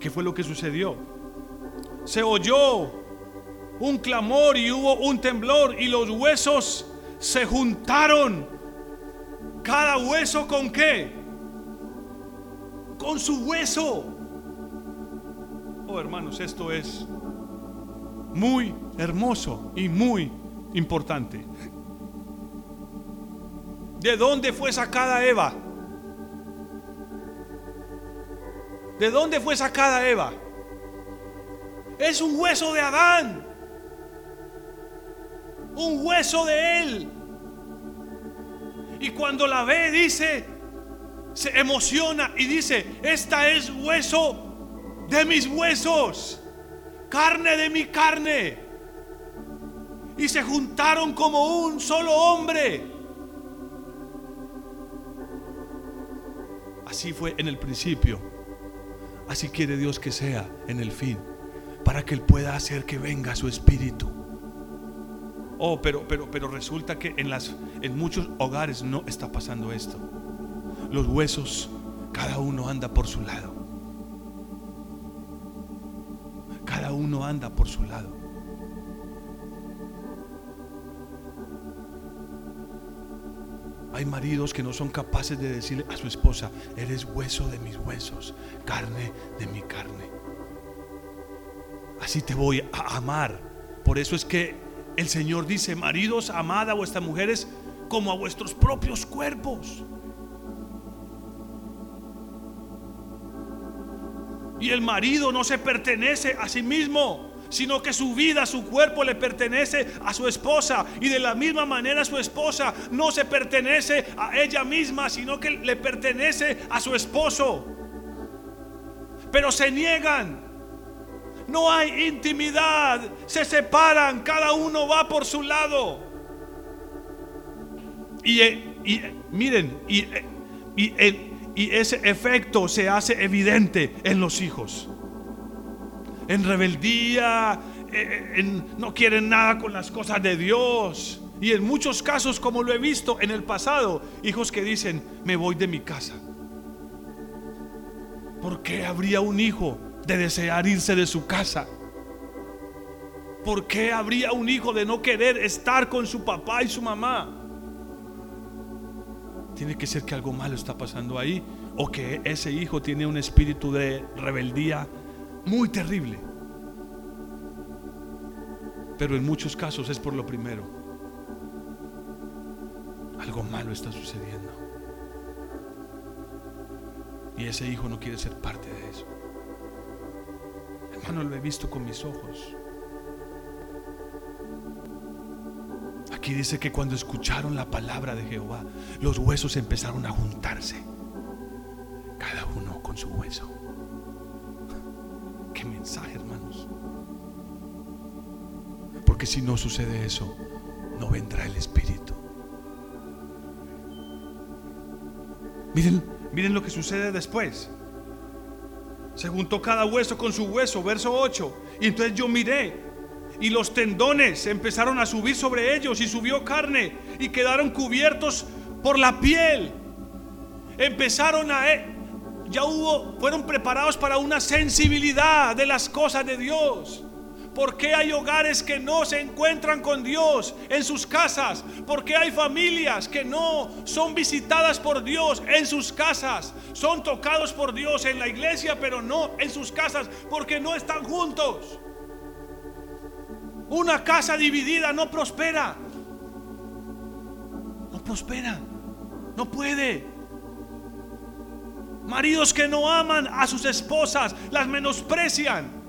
¿Qué fue lo que sucedió? se oyó un clamor y hubo un temblor y los huesos se juntaron. Cada hueso con qué? Con su hueso. Oh hermanos, esto es muy hermoso y muy importante. ¿De dónde fue sacada Eva? ¿De dónde fue sacada Eva? Es un hueso de Adán. Un hueso de él. Y cuando la ve dice, se emociona y dice, esta es hueso de mis huesos, carne de mi carne. Y se juntaron como un solo hombre. Así fue en el principio. Así quiere Dios que sea en el fin para que Él pueda hacer que venga su espíritu. Oh, pero, pero, pero resulta que en, las, en muchos hogares no está pasando esto. Los huesos, cada uno anda por su lado. Cada uno anda por su lado. Hay maridos que no son capaces de decirle a su esposa, eres hueso de mis huesos, carne de mi carne así te voy a amar. Por eso es que el Señor dice, maridos, amad a vuestras mujeres como a vuestros propios cuerpos. Y el marido no se pertenece a sí mismo, sino que su vida, su cuerpo le pertenece a su esposa. Y de la misma manera su esposa no se pertenece a ella misma, sino que le pertenece a su esposo. pero se niegan. No hay intimidad, se separan, cada uno va por su lado. Y, eh, miren, y, eh, y ese efecto se hace evidente en los hijos. En rebeldía, eh, no quieren nada con las cosas de Dios. Y en muchos casos, como lo he visto en el pasado, hijos que dicen, me voy de mi casa. ¿Por qué habría un hijo de desear irse de su casa? ¿Por qué habría un hijo de no querer estar con su papá y su mamá? Tiene que ser que algo malo está pasando ahí o que ese hijo tiene un espíritu de rebeldía muy terrible. Pero en muchos casos es por lo primero. Algo malo está sucediendo. Y ese hijo no quiere ser parte de eso. Hermano, lo he visto con mis ojos. Aquí dice que cuando escucharon la palabra de Jehová, los huesos empezaron a juntarse. Cada uno con su hueso. Qué mensaje, hermanos. Porque si no sucede eso, no vendrá el Espíritu. Miren, miren lo que sucede después. Se juntó cada hueso con su hueso, verso 8. Y entonces yo miré y los tendones empezaron a subir sobre ellos y subió carne y quedaron cubiertos por la piel. Empezaron a e, ya hubo fueron preparados para una sensibilidad de las cosas de Dios. ¿Por qué hay hogares que no se encuentran con Dios en sus casas? ¿Por qué hay familias que no son visitadas por Dios en sus casas? Son tocados por Dios en la iglesia, pero no en sus casas porque no están juntos. Una casa dividida no prospera. No prospera. No puede. Maridos que no aman a sus esposas, las menosprecian.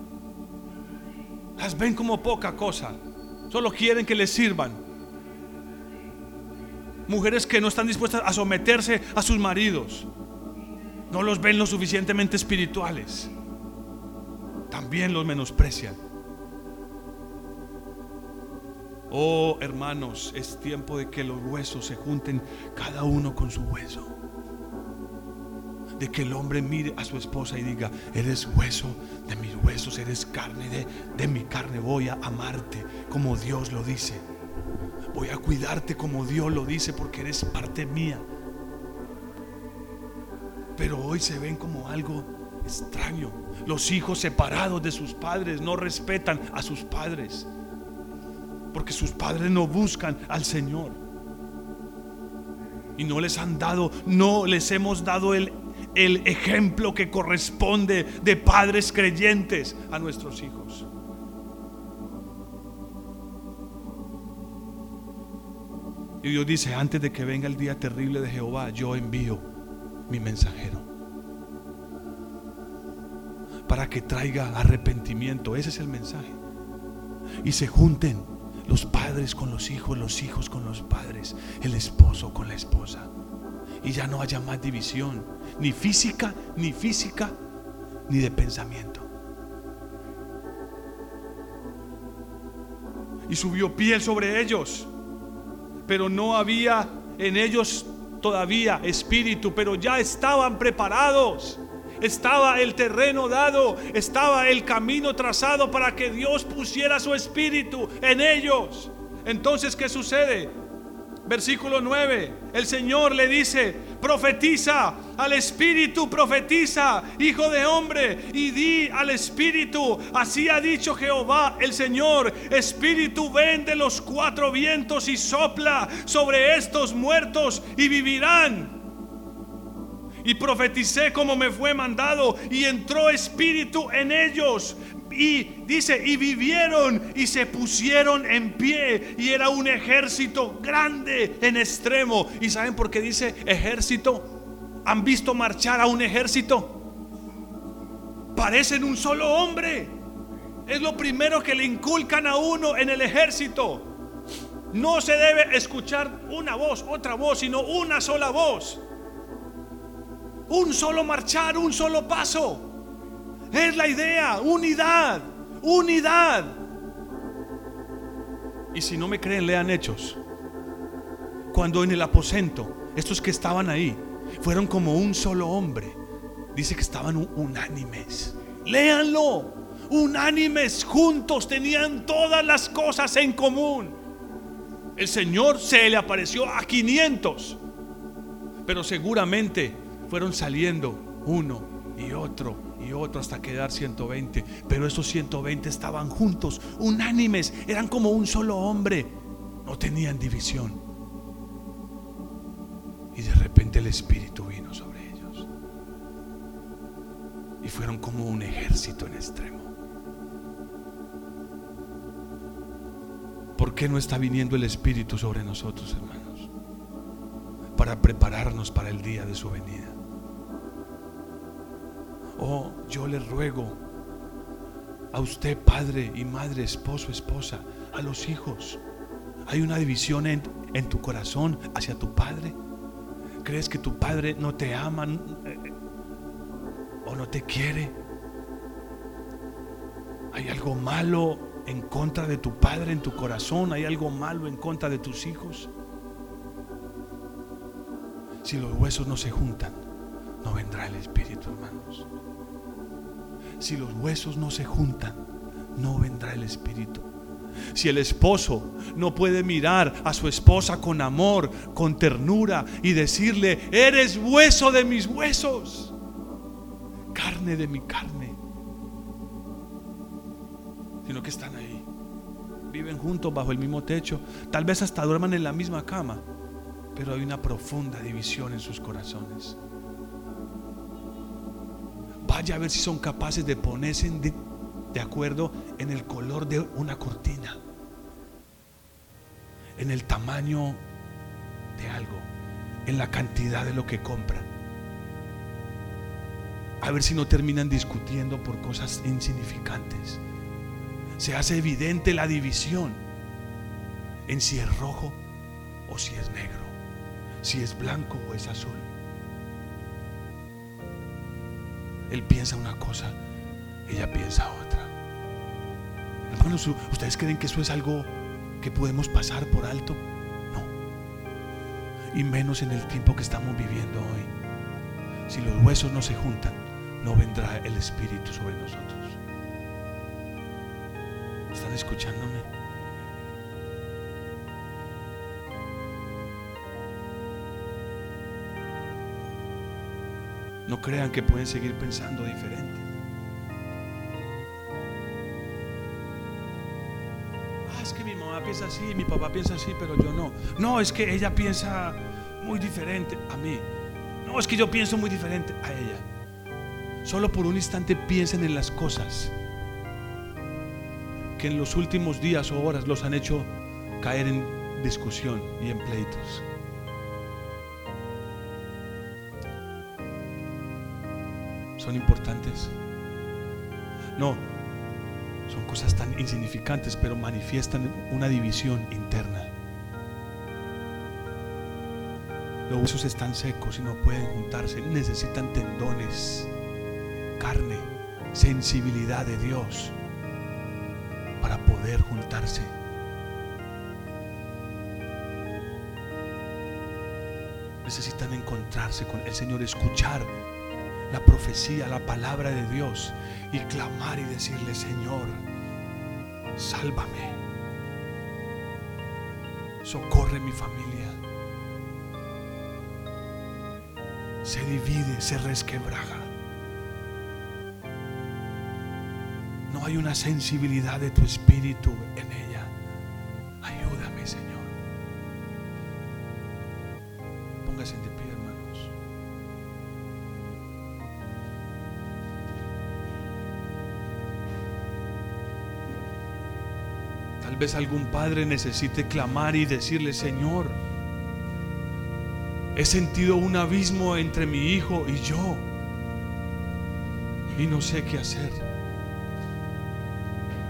Las ven como poca cosa. Solo quieren que les sirvan. Mujeres que no están dispuestas a someterse a sus maridos. No los ven lo suficientemente espirituales. También los menosprecian. Oh hermanos, es tiempo de que los huesos se junten cada uno con su hueso. De que el hombre mire a su esposa y diga, eres hueso de mis huesos, eres carne de, de mi carne, voy a amarte como Dios lo dice. Voy a cuidarte como Dios lo dice porque eres parte mía. Pero hoy se ven como algo extraño. Los hijos separados de sus padres no respetan a sus padres. Porque sus padres no buscan al Señor. Y no les han dado, no les hemos dado el el ejemplo que corresponde de padres creyentes a nuestros hijos. Y Dios dice, antes de que venga el día terrible de Jehová, yo envío mi mensajero. Para que traiga arrepentimiento. Ese es el mensaje. Y se junten los padres con los hijos, los hijos con los padres, el esposo con la esposa. Y ya no haya más división ni física, ni física, ni de pensamiento. Y subió piel sobre ellos, pero no había en ellos todavía espíritu, pero ya estaban preparados. Estaba el terreno dado, estaba el camino trazado para que Dios pusiera su espíritu en ellos. Entonces, ¿qué sucede? Versículo 9, el Señor le dice, profetiza al Espíritu, profetiza, hijo de hombre, y di al Espíritu, así ha dicho Jehová el Señor, Espíritu ven de los cuatro vientos y sopla sobre estos muertos y vivirán. Y profeticé como me fue mandado y entró espíritu en ellos y dice, y vivieron y se pusieron en pie y era un ejército grande en extremo. ¿Y saben por qué dice ejército? ¿Han visto marchar a un ejército? Parecen un solo hombre. Es lo primero que le inculcan a uno en el ejército. No se debe escuchar una voz, otra voz, sino una sola voz. Un solo marchar, un solo paso. Es la idea, unidad, unidad. Y si no me creen, lean hechos. Cuando en el aposento, estos que estaban ahí, fueron como un solo hombre. Dice que estaban unánimes. Léanlo. Unánimes, juntos, tenían todas las cosas en común. El Señor se le apareció a 500. Pero seguramente fueron saliendo uno y otro otro hasta quedar 120. Pero esos 120 estaban juntos, unánimes, eran como un solo hombre. No tenían división. Y de repente el Espíritu vino sobre ellos. Y fueron como un ejército en extremo. ¿Por qué no está viniendo el Espíritu sobre nosotros, hermanos? Para prepararnos para el día de su venida. Oh, yo le ruego a usted, padre y madre, esposo, esposa, a los hijos. ¿Hay una división en, en tu corazón hacia tu padre? ¿Crees que tu padre no te ama eh, o no te quiere? ¿Hay algo malo en contra de tu padre en tu corazón? ¿Hay algo malo en contra de tus hijos? Si los huesos no se juntan, no vendrá el Espíritu, hermanos. Si los huesos no se juntan, no vendrá el Espíritu. Si el esposo no puede mirar a su esposa con amor, con ternura y decirle, eres hueso de mis huesos, carne de mi carne, sino que están ahí, viven juntos bajo el mismo techo, tal vez hasta duerman en la misma cama, pero hay una profunda división en sus corazones. Vaya a ver si son capaces de ponerse en de acuerdo en el color de una cortina, en el tamaño de algo, en la cantidad de lo que compran. A ver si no terminan discutiendo por cosas insignificantes. Se hace evidente la división en si es rojo o si es negro, si es blanco o es azul. Él piensa una cosa, ella piensa otra. Hermanos, ¿ustedes creen que eso es algo que podemos pasar por alto? No. Y menos en el tiempo que estamos viviendo hoy. Si los huesos no se juntan, no vendrá el Espíritu sobre nosotros. ¿Están escuchándome? No crean que pueden seguir pensando diferente. piensa así, mi papá piensa así, pero yo no. No, es que ella piensa muy diferente a mí. No, es que yo pienso muy diferente a ella. Solo por un instante piensen en las cosas que en los últimos días o horas los han hecho caer en discusión y en pleitos. ¿Son importantes? No, son cosas tan insignificantes, pero manifiestan una división interna. Los huesos están secos y no pueden juntarse. Necesitan tendones, carne, sensibilidad de Dios para poder juntarse. Necesitan encontrarse con el Señor, escuchar la profecía, la palabra de Dios y clamar y decirle, Señor, sálvame, socorre mi familia. Se divide, se resquebraja. No hay una sensibilidad de tu espíritu en ella. Vez algún padre necesite clamar y decirle, Señor, he sentido un abismo entre mi hijo y yo y no sé qué hacer.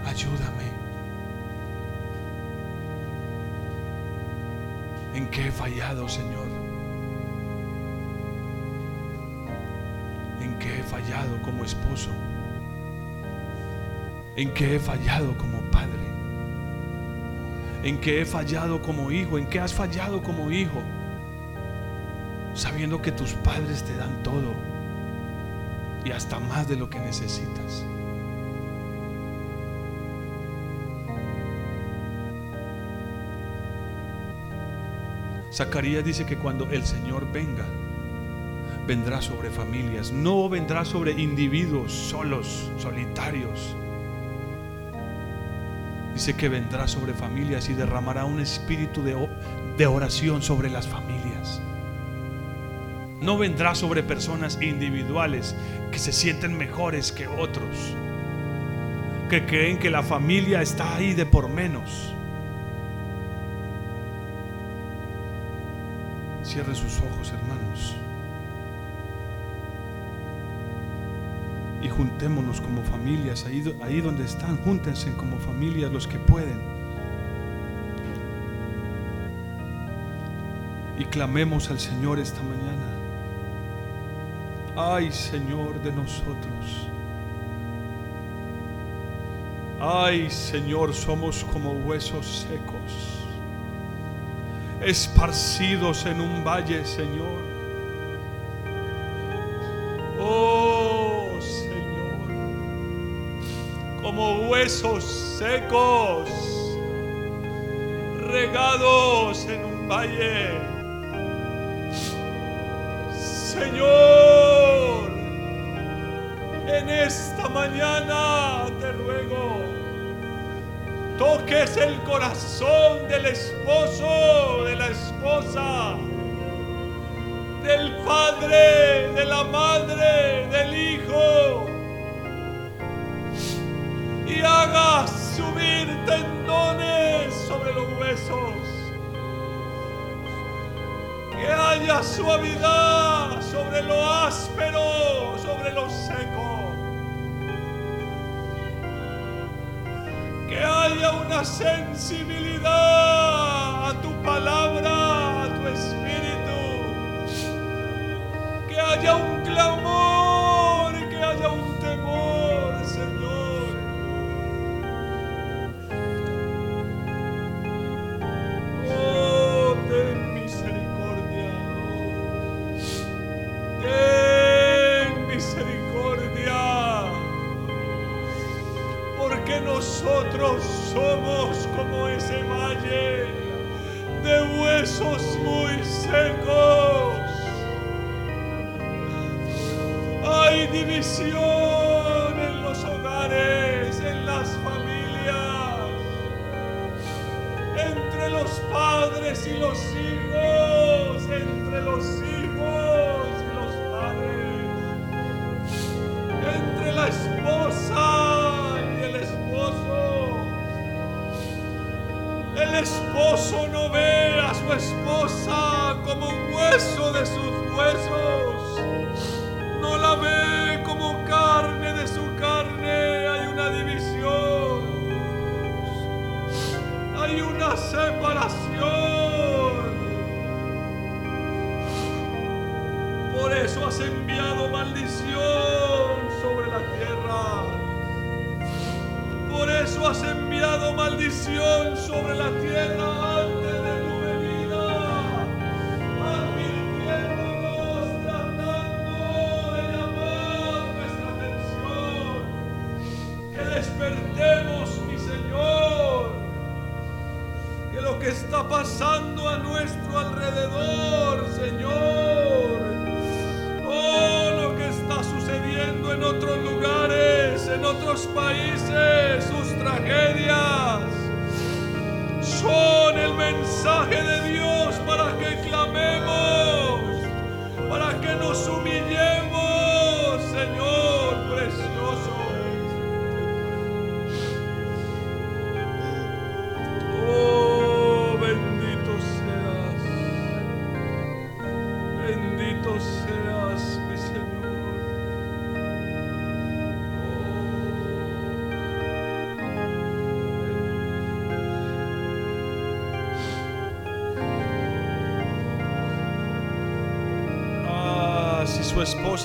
Ayúdame. ¿En qué he fallado, Señor? ¿En qué he fallado como esposo? en qué he fallado como padre, en qué he fallado como hijo, en qué has fallado como hijo, sabiendo que tus padres te dan todo y hasta más de lo que necesitas. Zacarías dice que cuando el Señor venga, vendrá sobre familias, no vendrá sobre individuos solos, solitarios. Dice que vendrá sobre familias y derramará un espíritu de, oración sobre las familias. No vendrá sobre personas individuales que se sienten mejores que otros, que creen que la familia está ahí de por menos. Cierre sus ojos, hermanos. Y juntémonos como familias, ahí, ahí donde están, júntense como familias los que pueden. Y clamemos al Señor esta mañana. Ay Señor de nosotros. Ay Señor, somos como huesos secos esparcidos en un valle, Señor. Huesos secos, regados en un valle. Señor, en esta mañana te ruego toques el corazón del esposo, de la esposa, del padre, de la madre, Que haya suavidad sobre lo áspero, sobre lo seco. que haya una sensibilidad a tu palabra, a tu espíritu, que haya un clamor, Que está pasando a nuestro alrededor, Señor. Oh, lo que está sucediendo en otros lugares, en otros países, sus tragedias, son el mensaje de Dios para que clamemos, para que nos humillemos,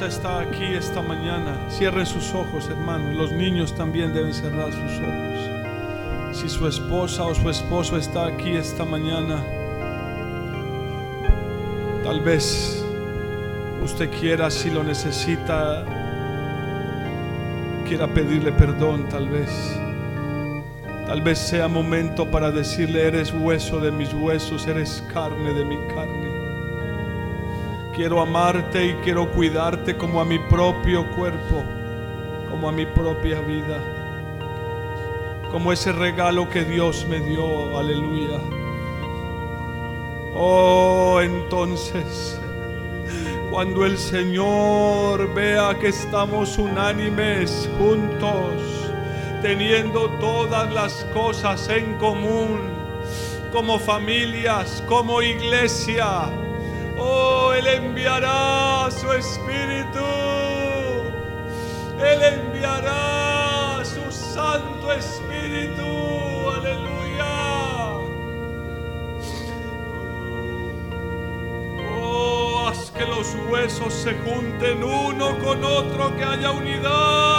está aquí esta mañana, cierren sus ojos, hermanos. Los niños también deben cerrar sus ojos. Si su esposa o su esposo está aquí esta mañana, tal vez usted quiera, si lo necesita, quiera pedirle perdón, tal vez. Tal vez sea momento para decirle, eres hueso de mis huesos, eres carne de mi carne. Quiero amarte y quiero cuidarte como a mi propio cuerpo, como a mi propia vida, como ese regalo que Dios me dio, aleluya. Oh, entonces, cuando el Señor vea que estamos unánimes juntos, teniendo todas las cosas en común, como familias, como iglesia, Oh, Él enviará su Espíritu. Él enviará su Santo Espíritu. Aleluya. Oh, haz que los huesos se junten uno con otro, que haya unidad,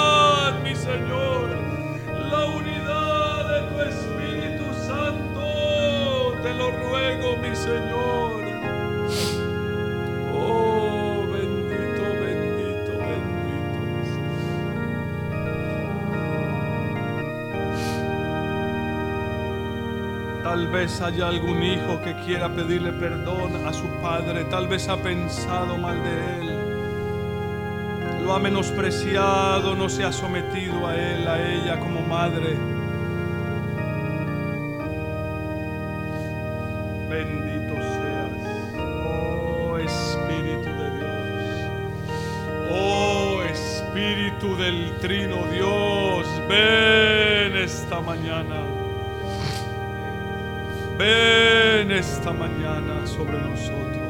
Tal vez haya algún hijo que quiera pedirle perdón a su padre, tal vez ha pensado mal de él, lo ha menospreciado, no se ha sometido a él, a ella como madre. Bendito seas, oh Espíritu de Dios, oh Espíritu del Trino Dios, ven esta mañana. Ven esta mañana sobre nosotros.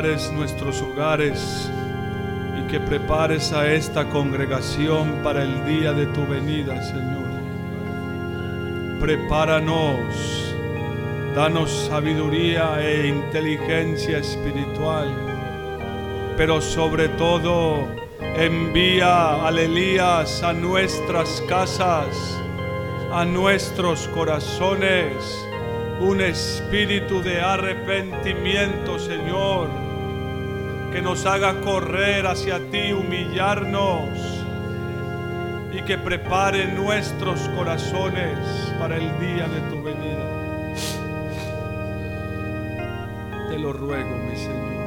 Nuestros hogares y que prepares a esta congregación para el día de tu venida, Señor. Prepáranos, danos sabiduría e inteligencia espiritual, pero sobre todo envía al Elías a nuestras casas a nuestros corazones un espíritu de arrepentimiento, Señor, que nos haga correr hacia ti, humillarnos y que prepare nuestros corazones para el día de tu venida. Te lo ruego, mi Señor,